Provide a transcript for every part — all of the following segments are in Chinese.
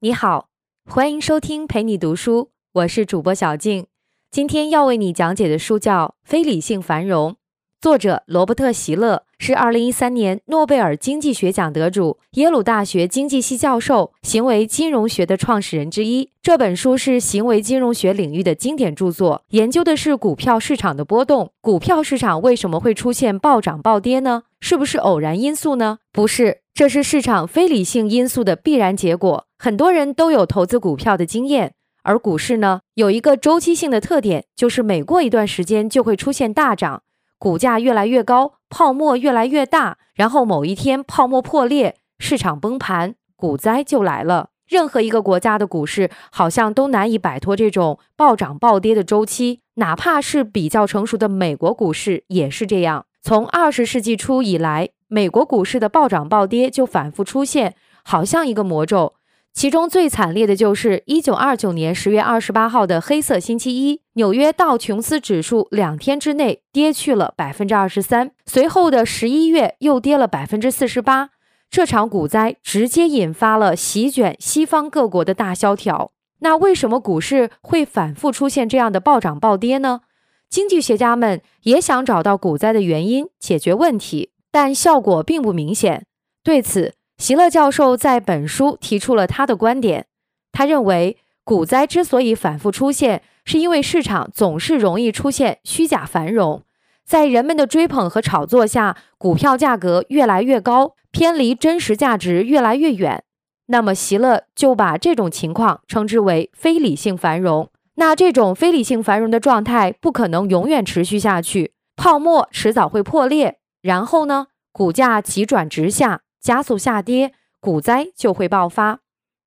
你好，欢迎收听陪你读书，我是主播小静。今天要为你讲解的书叫《非理性繁荣》，作者罗伯特·席勒是二零一三年诺贝尔经济学奖得主，耶鲁大学经济系教授，行为金融学的创始人之一。这本书是行为金融学领域的经典著作，研究的是股票市场的波动。股票市场为什么会出现暴涨暴跌呢？是不是偶然因素呢？不是，这是市场非理性因素的必然结果。很多人都有投资股票的经验，而股市呢，有一个周期性的特点，就是每过一段时间就会出现大涨，股价越来越高，泡沫越来越大，然后某一天泡沫破裂，市场崩盘，股灾就来了。任何一个国家的股市好像都难以摆脱这种暴涨暴跌的周期，哪怕是比较成熟的美国股市也是这样。从二十世纪初以来，美国股市的暴涨暴跌就反复出现，好像一个魔咒。其中最惨烈的就是一九二九年十月二十八号的黑色星期一，纽约道琼斯指数两天之内跌去了百分之二十三，随后的十一月又跌了百分之四十八。这场股灾直接引发了席卷西方各国的大萧条。那为什么股市会反复出现这样的暴涨暴跌呢？经济学家们也想找到股灾的原因，解决问题，但效果并不明显。对此，席勒教授在本书提出了他的观点。他认为，股灾之所以反复出现，是因为市场总是容易出现虚假繁荣，在人们的追捧和炒作下，股票价格越来越高，偏离真实价值越来越远。那么，席勒就把这种情况称之为非理性繁荣。那这种非理性繁荣的状态不可能永远持续下去，泡沫迟早会破裂，然后呢，股价急转直下，加速下跌，股灾就会爆发。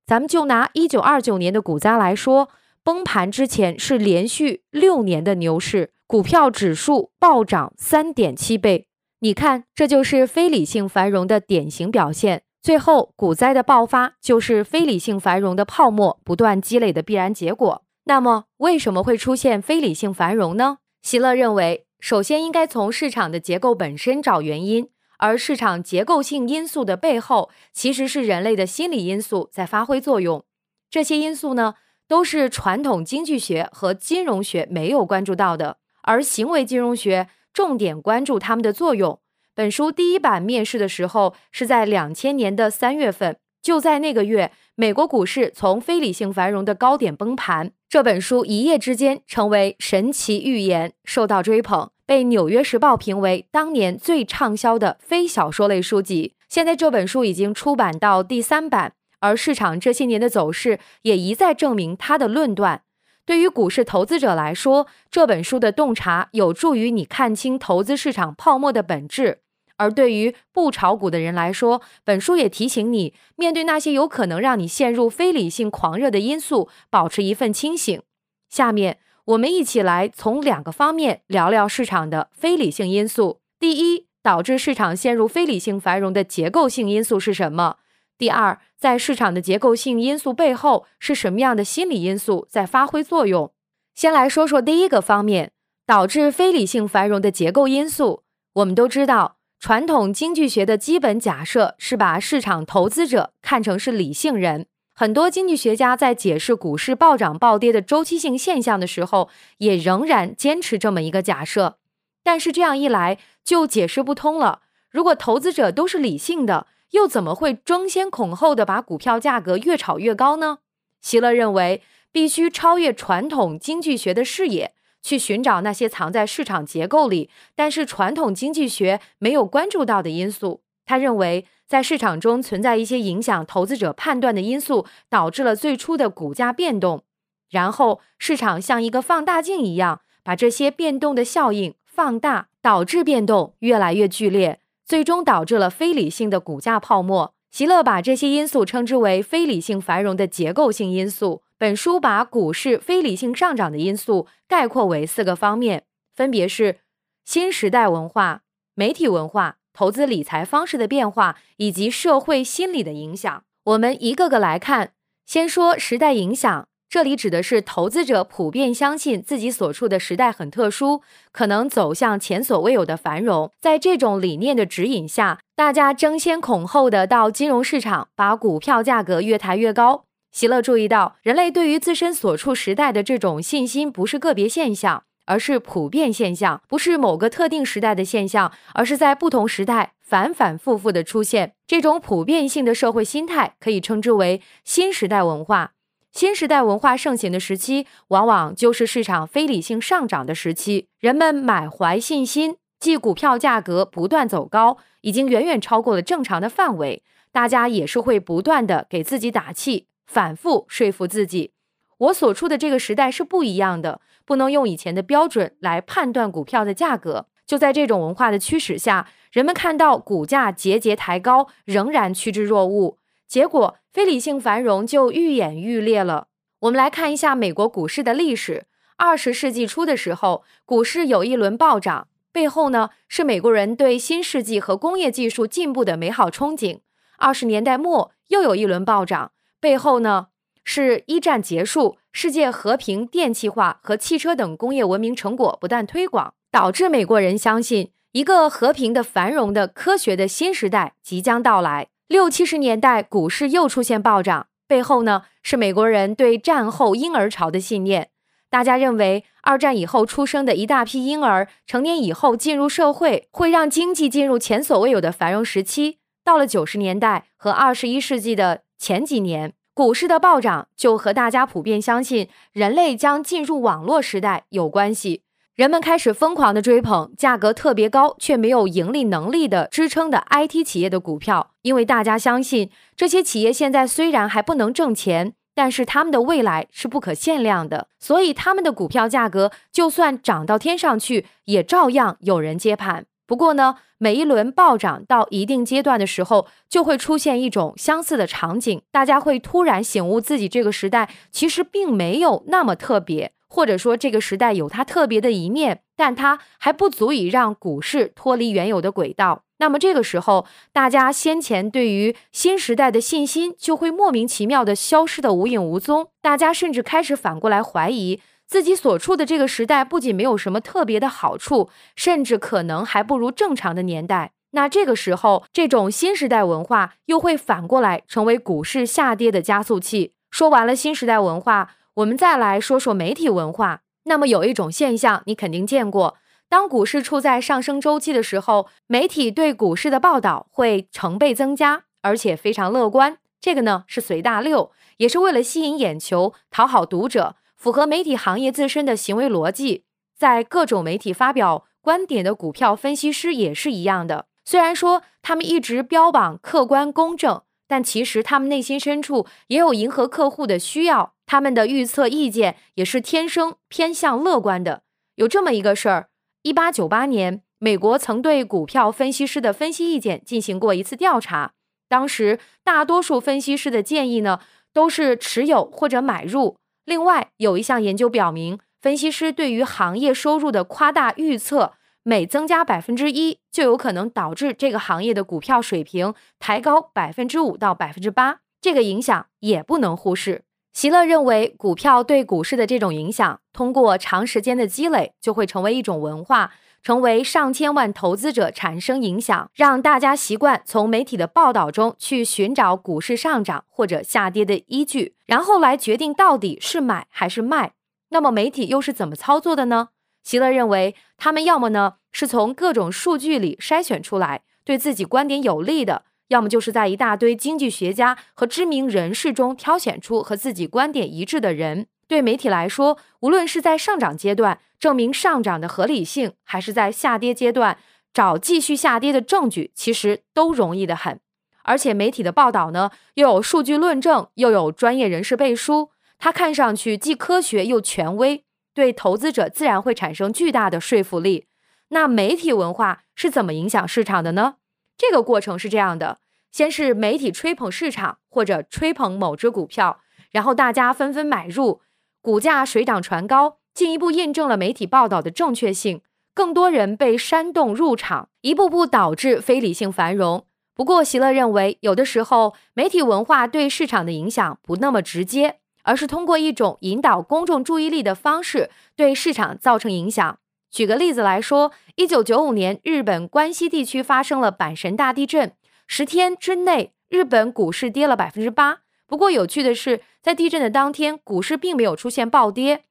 咱们就拿一九二九年的股灾来说，崩盘之前是连续六年的牛市，股票指数暴涨三点七倍。你看，这就是非理性繁荣的典型表现。最后，股灾的爆发就是非理性繁荣的泡沫不断积累的必然结果。那么，为什么会出现非理性繁荣呢？席勒认为，首先应该从市场的结构本身找原因，而市场结构性因素的背后，其实是人类的心理因素在发挥作用。这些因素呢，都是传统经济学和金融学没有关注到的，而行为金融学重点关注它们的作用。本书第一版面世的时候是在两千年的三月份。就在那个月，美国股市从非理性繁荣的高点崩盘。这本书一夜之间成为神奇预言，受到追捧，被《纽约时报》评为当年最畅销的非小说类书籍。现在这本书已经出版到第三版，而市场这些年的走势也一再证明他的论断。对于股市投资者来说，这本书的洞察有助于你看清投资市场泡沫的本质。而对于不炒股的人来说，本书也提醒你，面对那些有可能让你陷入非理性狂热的因素，保持一份清醒。下面我们一起来从两个方面聊聊市场的非理性因素。第一，导致市场陷入非理性繁荣的结构性因素是什么？第二，在市场的结构性因素背后是什么样的心理因素在发挥作用？先来说说第一个方面，导致非理性繁荣的结构因素。我们都知道。传统经济学的基本假设是把市场投资者看成是理性人。很多经济学家在解释股市暴涨暴跌的周期性现象的时候，也仍然坚持这么一个假设。但是这样一来就解释不通了。如果投资者都是理性的，又怎么会争先恐后的把股票价格越炒越高呢？席勒认为，必须超越传统经济学的视野。去寻找那些藏在市场结构里，但是传统经济学没有关注到的因素。他认为，在市场中存在一些影响投资者判断的因素，导致了最初的股价变动。然后，市场像一个放大镜一样，把这些变动的效应放大，导致变动越来越剧烈，最终导致了非理性的股价泡沫。席勒把这些因素称之为非理性繁荣的结构性因素。本书把股市非理性上涨的因素概括为四个方面，分别是新时代文化、媒体文化、投资理财方式的变化以及社会心理的影响。我们一个个来看。先说时代影响，这里指的是投资者普遍相信自己所处的时代很特殊，可能走向前所未有的繁荣。在这种理念的指引下，大家争先恐后的到金融市场把股票价格越抬越高。席勒注意到，人类对于自身所处时代的这种信心不是个别现象，而是普遍现象；不是某个特定时代的现象，而是在不同时代反反复复的出现。这种普遍性的社会心态可以称之为新时代文化。新时代文化盛行的时期，往往就是市场非理性上涨的时期。人们满怀信心，即股票价格不断走高，已经远远超过了正常的范围。大家也是会不断的给自己打气，反复说服自己，我所处的这个时代是不一样的，不能用以前的标准来判断股票的价格。就在这种文化的驱使下，人们看到股价节节抬高，仍然趋之若鹜。结果，非理性繁荣就愈演愈烈了。我们来看一下美国股市的历史。二十世纪初的时候，股市有一轮暴涨，背后呢是美国人对新世纪和工业技术进步的美好憧憬。二十年代末又有一轮暴涨，背后呢是一战结束，世界和平、电气化和汽车等工业文明成果不断推广，导致美国人相信一个和平的、繁荣的、科学的新时代即将到来。六七十年代，股市又出现暴涨，背后呢是美国人对战后婴儿潮的信念。大家认为，二战以后出生的一大批婴儿成年以后进入社会，会让经济进入前所未有的繁荣时期。到了九十年代和二十一世纪的前几年，股市的暴涨就和大家普遍相信人类将进入网络时代有关系。人们开始疯狂的追捧价格特别高却没有盈利能力的支撑的 IT 企业的股票，因为大家相信这些企业现在虽然还不能挣钱，但是他们的未来是不可限量的，所以他们的股票价格就算涨到天上去，也照样有人接盘。不过呢，每一轮暴涨到一定阶段的时候，就会出现一种相似的场景，大家会突然醒悟自己这个时代其实并没有那么特别。或者说，这个时代有它特别的一面，但它还不足以让股市脱离原有的轨道。那么这个时候，大家先前对于新时代的信心就会莫名其妙的消失的无影无踪。大家甚至开始反过来怀疑自己所处的这个时代不仅没有什么特别的好处，甚至可能还不如正常的年代。那这个时候，这种新时代文化又会反过来成为股市下跌的加速器。说完了新时代文化。我们再来说说媒体文化。那么有一种现象，你肯定见过：当股市处在上升周期的时候，媒体对股市的报道会成倍增加，而且非常乐观。这个呢是随大流，也是为了吸引眼球、讨好读者，符合媒体行业自身的行为逻辑。在各种媒体发表观点的股票分析师也是一样的。虽然说他们一直标榜客观公正，但其实他们内心深处也有迎合客户的需要。他们的预测意见也是天生偏向乐观的。有这么一个事儿：一八九八年，美国曾对股票分析师的分析意见进行过一次调查。当时，大多数分析师的建议呢，都是持有或者买入。另外，有一项研究表明，分析师对于行业收入的夸大预测，每增加百分之一，就有可能导致这个行业的股票水平抬高百分之五到百分之八。这个影响也不能忽视。席勒认为，股票对股市的这种影响，通过长时间的积累，就会成为一种文化，成为上千万投资者产生影响，让大家习惯从媒体的报道中去寻找股市上涨或者下跌的依据，然后来决定到底是买还是卖。那么，媒体又是怎么操作的呢？席勒认为，他们要么呢是从各种数据里筛选出来对自己观点有利的。要么就是在一大堆经济学家和知名人士中挑选出和自己观点一致的人。对媒体来说，无论是在上涨阶段证明上涨的合理性，还是在下跌阶段找继续下跌的证据，其实都容易的很。而且媒体的报道呢，又有数据论证，又有专业人士背书，它看上去既科学又权威，对投资者自然会产生巨大的说服力。那媒体文化是怎么影响市场的呢？这个过程是这样的：先是媒体吹捧市场或者吹捧某只股票，然后大家纷纷买入，股价水涨船高，进一步印证了媒体报道的正确性。更多人被煽动入场，一步步导致非理性繁荣。不过，席勒认为，有的时候媒体文化对市场的影响不那么直接，而是通过一种引导公众注意力的方式对市场造成影响。举个例子来说，一九九五年，日本关西地区发生了阪神大地震，十天之内，日本股市跌了百分之八。不过有趣的是，在地震的当天，股市并没有出现暴跌。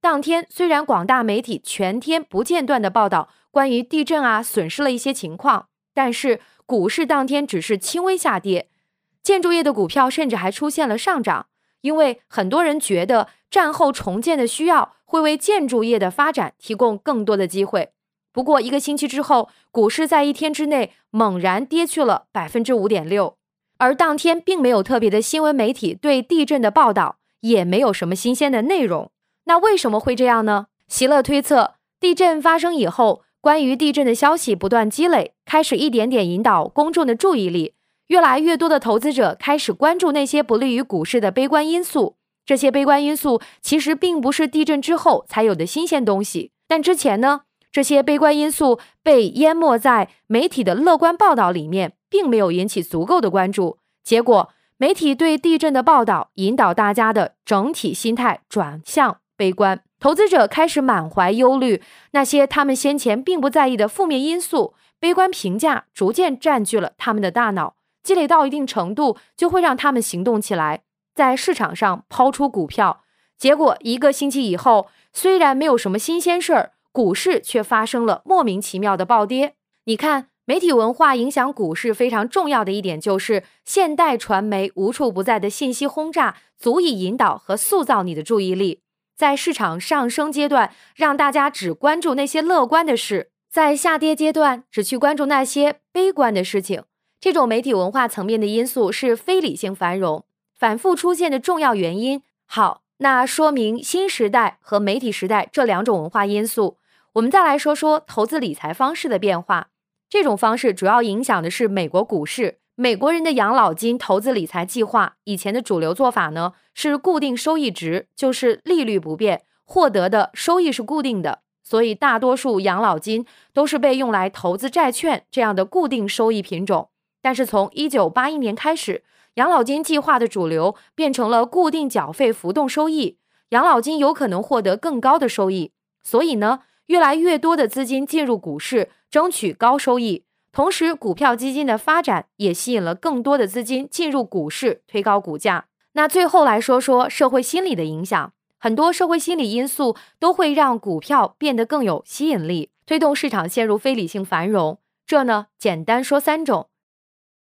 当天虽然广大媒体全天不间断的报道关于地震啊损失了一些情况，但是股市当天只是轻微下跌，建筑业的股票甚至还出现了上涨，因为很多人觉得战后重建的需要会为建筑业的发展提供更多的机会。不过一个星期之后，股市在一天之内猛然跌去了百分之五点六。而当天并没有特别的新闻媒体对地震的报道，也没有什么新鲜的内容。那为什么会这样呢？席勒推测，地震发生以后，关于地震的消息不断积累，开始一点点引导公众的注意力。越来越多的投资者开始关注那些不利于股市的悲观因素。这些悲观因素其实并不是地震之后才有的新鲜东西，但之前呢，这些悲观因素被淹没在媒体的乐观报道里面。并没有引起足够的关注，结果媒体对地震的报道引导大家的整体心态转向悲观，投资者开始满怀忧虑，那些他们先前并不在意的负面因素、悲观评价逐渐占据了他们的大脑，积累到一定程度就会让他们行动起来，在市场上抛出股票。结果一个星期以后，虽然没有什么新鲜事儿，股市却发生了莫名其妙的暴跌。你看。媒体文化影响股市非常重要的一点，就是现代传媒无处不在的信息轰炸，足以引导和塑造你的注意力。在市场上升阶段，让大家只关注那些乐观的事；在下跌阶段，只去关注那些悲观的事情。这种媒体文化层面的因素是非理性繁荣反复出现的重要原因。好，那说明新时代和媒体时代这两种文化因素。我们再来说说投资理财方式的变化。这种方式主要影响的是美国股市。美国人的养老金投资理财计划以前的主流做法呢是固定收益值，就是利率不变，获得的收益是固定的。所以大多数养老金都是被用来投资债券这样的固定收益品种。但是从一九八一年开始，养老金计划的主流变成了固定缴费浮动收益，养老金有可能获得更高的收益。所以呢，越来越多的资金进入股市。争取高收益，同时股票基金的发展也吸引了更多的资金进入股市，推高股价。那最后来说说社会心理的影响，很多社会心理因素都会让股票变得更有吸引力，推动市场陷入非理性繁荣。这呢，简单说三种。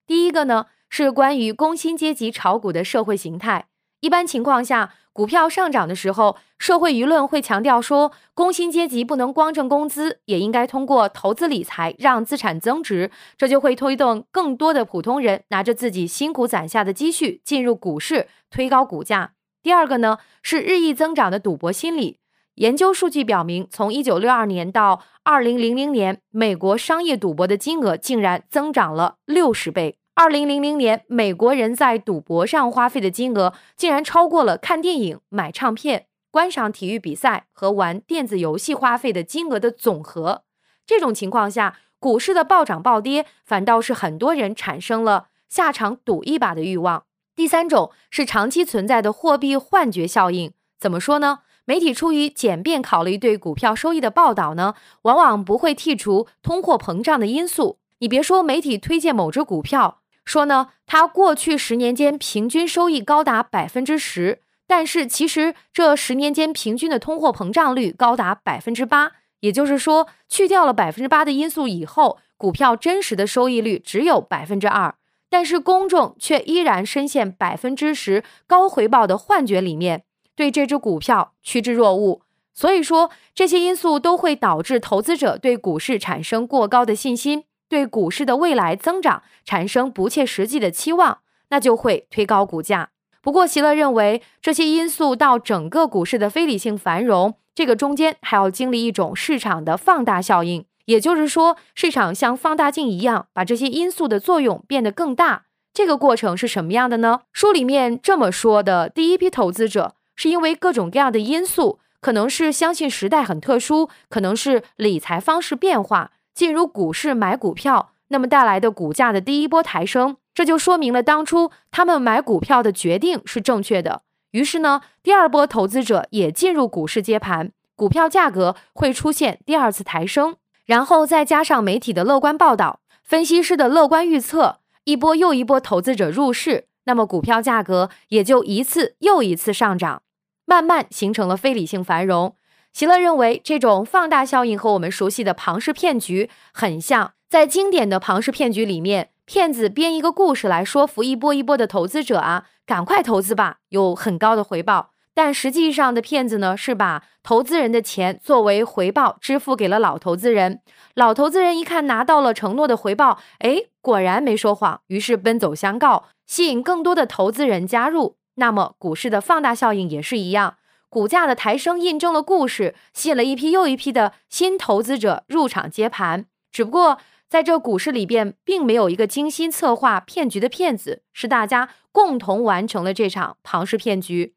第一个呢，是关于工薪阶级炒股的社会形态。一般情况下，股票上涨的时候，社会舆论会强调说，工薪阶级不能光挣工资，也应该通过投资理财让资产增值，这就会推动更多的普通人拿着自己辛苦攒下的积蓄进入股市，推高股价。第二个呢，是日益增长的赌博心理。研究数据表明，从一九六二年到二零零零年，美国商业赌博的金额竟然增长了六十倍。二零零零年，美国人在赌博上花费的金额竟然超过了看电影、买唱片、观赏体育比赛和玩电子游戏花费的金额的总和。这种情况下，股市的暴涨暴跌，反倒是很多人产生了下场赌一把的欲望。第三种是长期存在的货币幻觉效应。怎么说呢？媒体出于简便考虑对股票收益的报道呢，往往不会剔除通货膨胀的因素。你别说，媒体推荐某只股票。说呢，它过去十年间平均收益高达百分之十，但是其实这十年间平均的通货膨胀率高达百分之八，也就是说，去掉了百分之八的因素以后，股票真实的收益率只有百分之二，但是公众却依然深陷百分之十高回报的幻觉里面，对这只股票趋之若鹜。所以说，这些因素都会导致投资者对股市产生过高的信心。对股市的未来增长产生不切实际的期望，那就会推高股价。不过，席勒认为这些因素到整个股市的非理性繁荣，这个中间还要经历一种市场的放大效应，也就是说，市场像放大镜一样，把这些因素的作用变得更大。这个过程是什么样的呢？书里面这么说的：第一批投资者是因为各种各样的因素，可能是相信时代很特殊，可能是理财方式变化。进入股市买股票，那么带来的股价的第一波抬升，这就说明了当初他们买股票的决定是正确的。于是呢，第二波投资者也进入股市接盘，股票价格会出现第二次抬升，然后再加上媒体的乐观报道、分析师的乐观预测，一波又一波投资者入市，那么股票价格也就一次又一次上涨，慢慢形成了非理性繁荣。席勒认为，这种放大效应和我们熟悉的庞氏骗局很像。在经典的庞氏骗局里面，骗子编一个故事来说服一波一波的投资者啊，赶快投资吧，有很高的回报。但实际上的骗子呢，是把投资人的钱作为回报支付给了老投资人。老投资人一看拿到了承诺的回报，哎，果然没说谎，于是奔走相告，吸引更多的投资人加入。那么股市的放大效应也是一样，股价的抬升印证了故事，吸引了一批又一批的新投资者入场接盘。只不过在这股市里边，并没有一个精心策划骗局的骗子，是大家共同完成了这场庞氏骗局。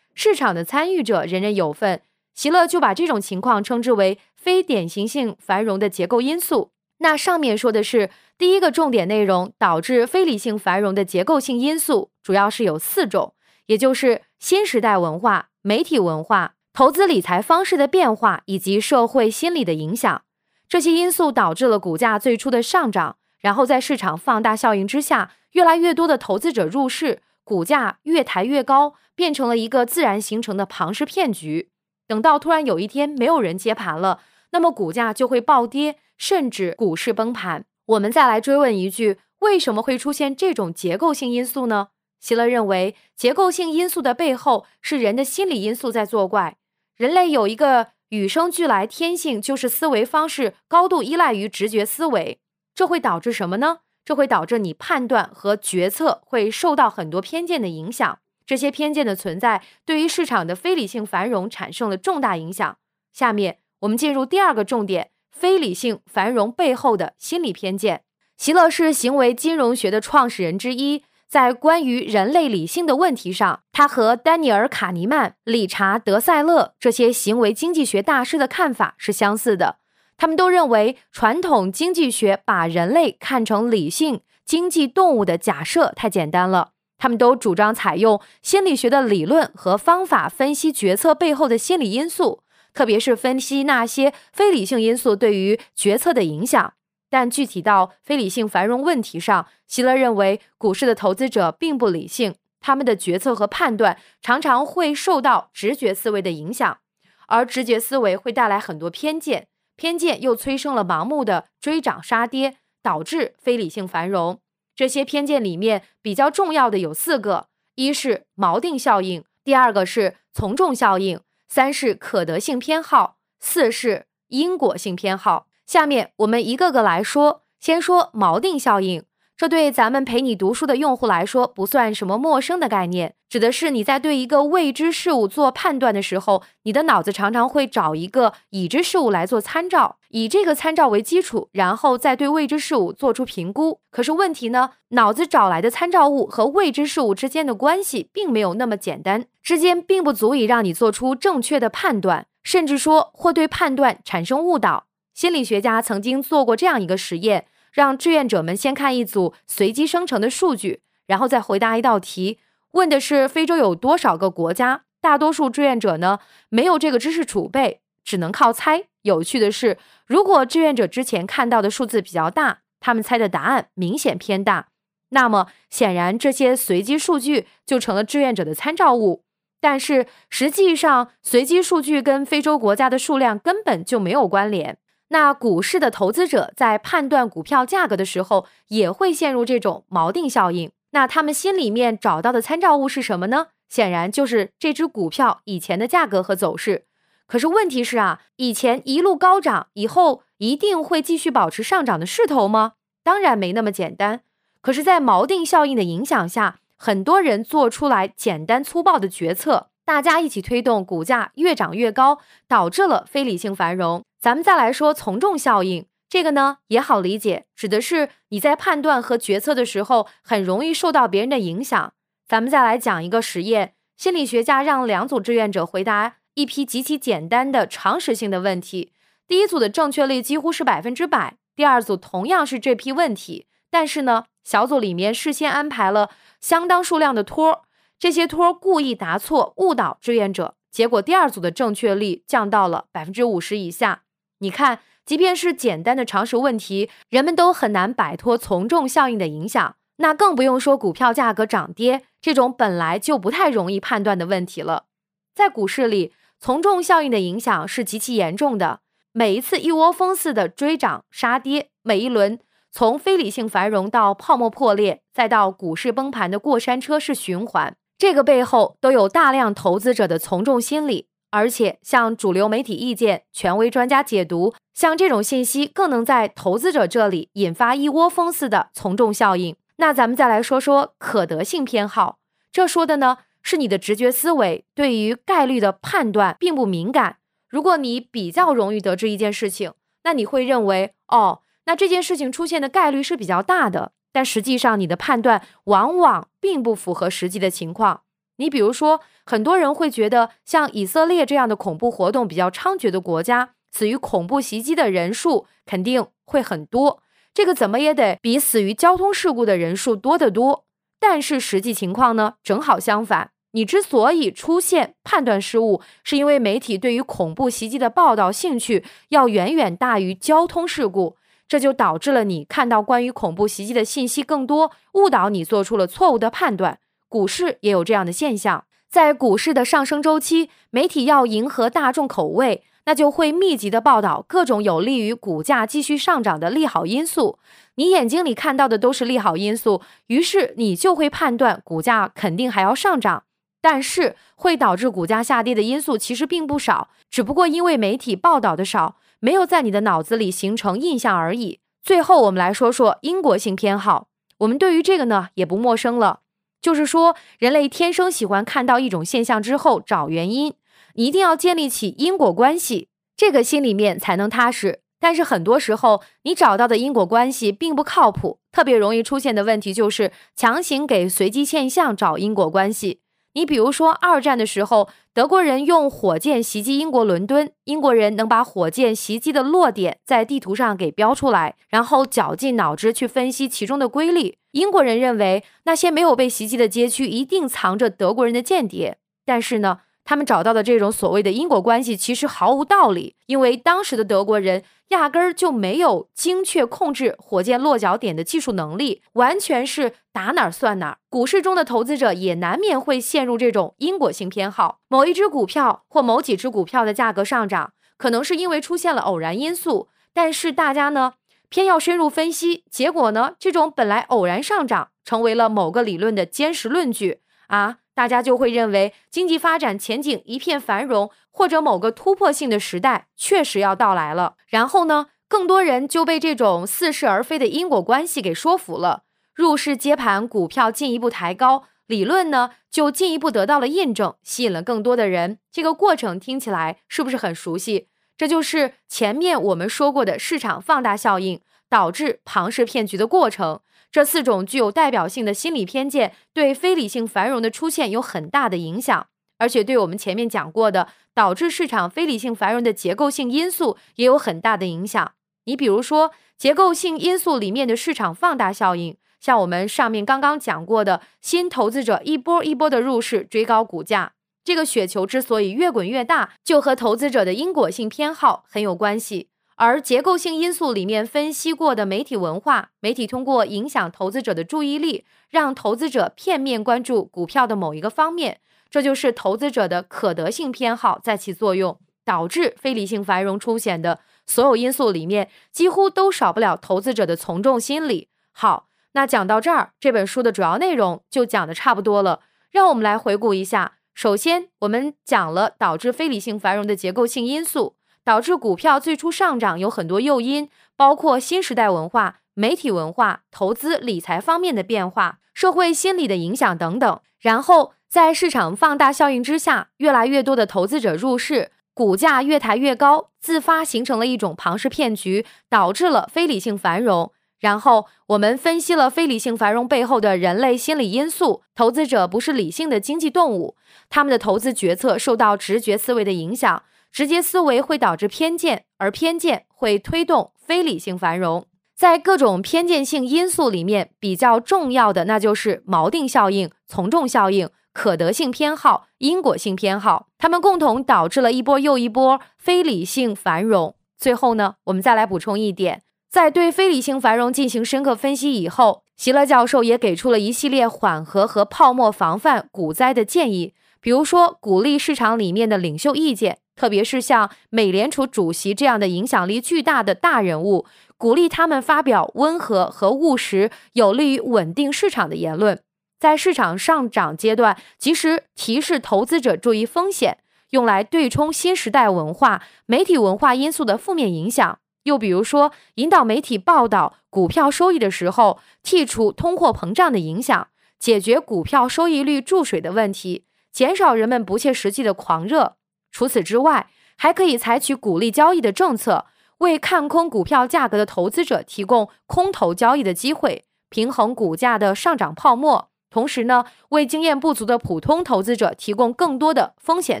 市场的参与者人人有份，席勒就把这种情况称之为非典型性繁荣的结构因素。那上面说的是第一个重点内容，导致非理性繁荣的结构性因素主要是有四种，也就是新时代文化、媒体文化、投资理财方式的变化以及社会心理的影响。这些因素导致了股价最初的上涨，然后在市场放大效应之下，越来越多的投资者入市。股价越抬越高，变成了一个自然形成的庞氏骗局。等到突然有一天没有人接盘了，那么股价就会暴跌，甚至股市崩盘。我们再来追问一句：为什么会出现这种结构性因素呢？希勒认为，结构性因素的背后是人的心理因素在作怪。人类有一个与生俱来天性，就是思维方式高度依赖于直觉思维，这会导致什么呢？这会导致你判断和决策会受到很多偏见的影响，这些偏见的存在对于市场的非理性繁荣产生了重大影响。下面我们进入第二个重点：非理性繁荣背后的心理偏见。席勒是行为金融学的创始人之一，在关于人类理性的问题上，他和丹尼尔·卡尼曼、理查德·塞勒这些行为经济学大师的看法是相似的。他们都认为，传统经济学把人类看成理性经济动物的假设太简单了。他们都主张采用心理学的理论和方法分析决策背后的心理因素，特别是分析那些非理性因素对于决策的影响。但具体到非理性繁荣问题上，希勒认为股市的投资者并不理性，他们的决策和判断常常会受到直觉思维的影响，而直觉思维会带来很多偏见。偏见又催生了盲目的追涨杀跌，导致非理性繁荣。这些偏见里面比较重要的有四个：一是锚定效应，第二个是从众效应，三是可得性偏好，四是因果性偏好。下面我们一个个来说，先说锚定效应。这对咱们陪你读书的用户来说不算什么陌生的概念，指的是你在对一个未知事物做判断的时候，你的脑子常常会找一个已知事物来做参照，以这个参照为基础，然后再对未知事物做出评估。可是问题呢，脑子找来的参照物和未知事物之间的关系并没有那么简单，之间并不足以让你做出正确的判断，甚至说或对判断产生误导。心理学家曾经做过这样一个实验。让志愿者们先看一组随机生成的数据，然后再回答一道题，问的是非洲有多少个国家。大多数志愿者呢没有这个知识储备，只能靠猜。有趣的是，如果志愿者之前看到的数字比较大，他们猜的答案明显偏大，那么显然这些随机数据就成了志愿者的参照物。但是实际上，随机数据跟非洲国家的数量根本就没有关联。那股市的投资者在判断股票价格的时候，也会陷入这种锚定效应。那他们心里面找到的参照物是什么呢？显然就是这只股票以前的价格和走势。可是问题是啊，以前一路高涨，以后一定会继续保持上涨的势头吗？当然没那么简单。可是，在锚定效应的影响下，很多人做出来简单粗暴的决策，大家一起推动股价越涨越高，导致了非理性繁荣。咱们再来说从众效应，这个呢也好理解，指的是你在判断和决策的时候，很容易受到别人的影响。咱们再来讲一个实验，心理学家让两组志愿者回答一批极其简单的常识性的问题，第一组的正确率几乎是百分之百，第二组同样是这批问题，但是呢，小组里面事先安排了相当数量的托儿，这些托故意答错，误导志愿者，结果第二组的正确率降到了百分之五十以下。你看，即便是简单的常识问题，人们都很难摆脱从众效应的影响。那更不用说股票价格涨跌这种本来就不太容易判断的问题了。在股市里，从众效应的影响是极其严重的。每一次一窝蜂似的追涨杀跌，每一轮从非理性繁荣到泡沫破裂，再到股市崩盘的过山车式循环，这个背后都有大量投资者的从众心理。而且，像主流媒体意见、权威专家解读，像这种信息更能在投资者这里引发一窝蜂似的从众效应。那咱们再来说说可得性偏好，这说的呢是你的直觉思维对于概率的判断并不敏感。如果你比较容易得知一件事情，那你会认为哦，那这件事情出现的概率是比较大的。但实际上，你的判断往往并不符合实际的情况。你比如说，很多人会觉得，像以色列这样的恐怖活动比较猖獗的国家，死于恐怖袭击的人数肯定会很多，这个怎么也得比死于交通事故的人数多得多。但是实际情况呢，正好相反。你之所以出现判断失误，是因为媒体对于恐怖袭击的报道兴趣要远远大于交通事故，这就导致了你看到关于恐怖袭击的信息更多，误导你做出了错误的判断。股市也有这样的现象，在股市的上升周期，媒体要迎合大众口味，那就会密集的报道各种有利于股价继续上涨的利好因素。你眼睛里看到的都是利好因素，于是你就会判断股价肯定还要上涨。但是会导致股价下跌的因素其实并不少，只不过因为媒体报道的少，没有在你的脑子里形成印象而已。最后，我们来说说因果性偏好，我们对于这个呢也不陌生了。就是说，人类天生喜欢看到一种现象之后找原因，你一定要建立起因果关系，这个心里面才能踏实。但是很多时候，你找到的因果关系并不靠谱，特别容易出现的问题就是强行给随机现象找因果关系。你比如说，二战的时候，德国人用火箭袭击英国伦敦，英国人能把火箭袭击的落点在地图上给标出来，然后绞尽脑汁去分析其中的规律。英国人认为那些没有被袭击的街区一定藏着德国人的间谍，但是呢？他们找到的这种所谓的因果关系其实毫无道理，因为当时的德国人压根儿就没有精确控制火箭落脚点的技术能力，完全是打哪儿算哪儿。股市中的投资者也难免会陷入这种因果性偏好，某一只股票或某几只股票的价格上涨，可能是因为出现了偶然因素，但是大家呢偏要深入分析，结果呢这种本来偶然上涨成为了某个理论的坚实论据啊。大家就会认为经济发展前景一片繁荣，或者某个突破性的时代确实要到来了。然后呢，更多人就被这种似是而非的因果关系给说服了。入市接盘，股票进一步抬高，理论呢就进一步得到了印证，吸引了更多的人。这个过程听起来是不是很熟悉？这就是前面我们说过的市场放大效应导致庞氏骗局的过程。这四种具有代表性的心理偏见对非理性繁荣的出现有很大的影响，而且对我们前面讲过的导致市场非理性繁荣的结构性因素也有很大的影响。你比如说，结构性因素里面的市场放大效应，像我们上面刚刚讲过的新投资者一波一波的入市追高股价，这个雪球之所以越滚越大，就和投资者的因果性偏好很有关系。而结构性因素里面分析过的媒体文化，媒体通过影响投资者的注意力，让投资者片面关注股票的某一个方面，这就是投资者的可得性偏好在起作用，导致非理性繁荣出现的所有因素里面，几乎都少不了投资者的从众心理。好，那讲到这儿，这本书的主要内容就讲的差不多了。让我们来回顾一下，首先我们讲了导致非理性繁荣的结构性因素。导致股票最初上涨有很多诱因，包括新时代文化、媒体文化、投资理财方面的变化、社会心理的影响等等。然后在市场放大效应之下，越来越多的投资者入市，股价越抬越高，自发形成了一种庞氏骗局，导致了非理性繁荣。然后我们分析了非理性繁荣背后的人类心理因素，投资者不是理性的经济动物，他们的投资决策受到直觉思维的影响。直接思维会导致偏见，而偏见会推动非理性繁荣。在各种偏见性因素里面，比较重要的那就是锚定效应、从众效应、可得性偏好、因果性偏好，它们共同导致了一波又一波非理性繁荣。最后呢，我们再来补充一点，在对非理性繁荣进行深刻分析以后。席勒教授也给出了一系列缓和和泡沫防范股灾的建议，比如说鼓励市场里面的领袖意见，特别是像美联储主席这样的影响力巨大的大人物，鼓励他们发表温和和务实、有利于稳定市场的言论。在市场上涨阶段，及时提示投资者注意风险，用来对冲新时代文化、媒体文化因素的负面影响。又比如说，引导媒体报道股票收益的时候，剔除通货膨胀的影响，解决股票收益率注水的问题，减少人们不切实际的狂热。除此之外，还可以采取鼓励交易的政策，为看空股票价格的投资者提供空头交易的机会，平衡股价的上涨泡沫。同时呢，为经验不足的普通投资者提供更多的风险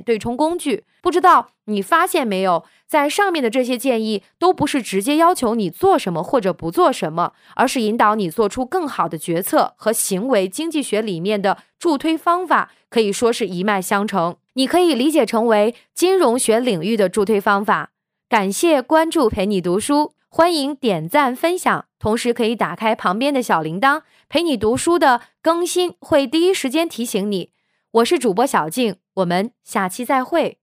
对冲工具。不知道你发现没有，在上面的这些建议都不是直接要求你做什么或者不做什么，而是引导你做出更好的决策和行为。经济学里面的助推方法可以说是一脉相承，你可以理解成为金融学领域的助推方法。感谢关注，陪你读书。欢迎点赞分享，同时可以打开旁边的小铃铛，陪你读书的更新会第一时间提醒你。我是主播小静，我们下期再会。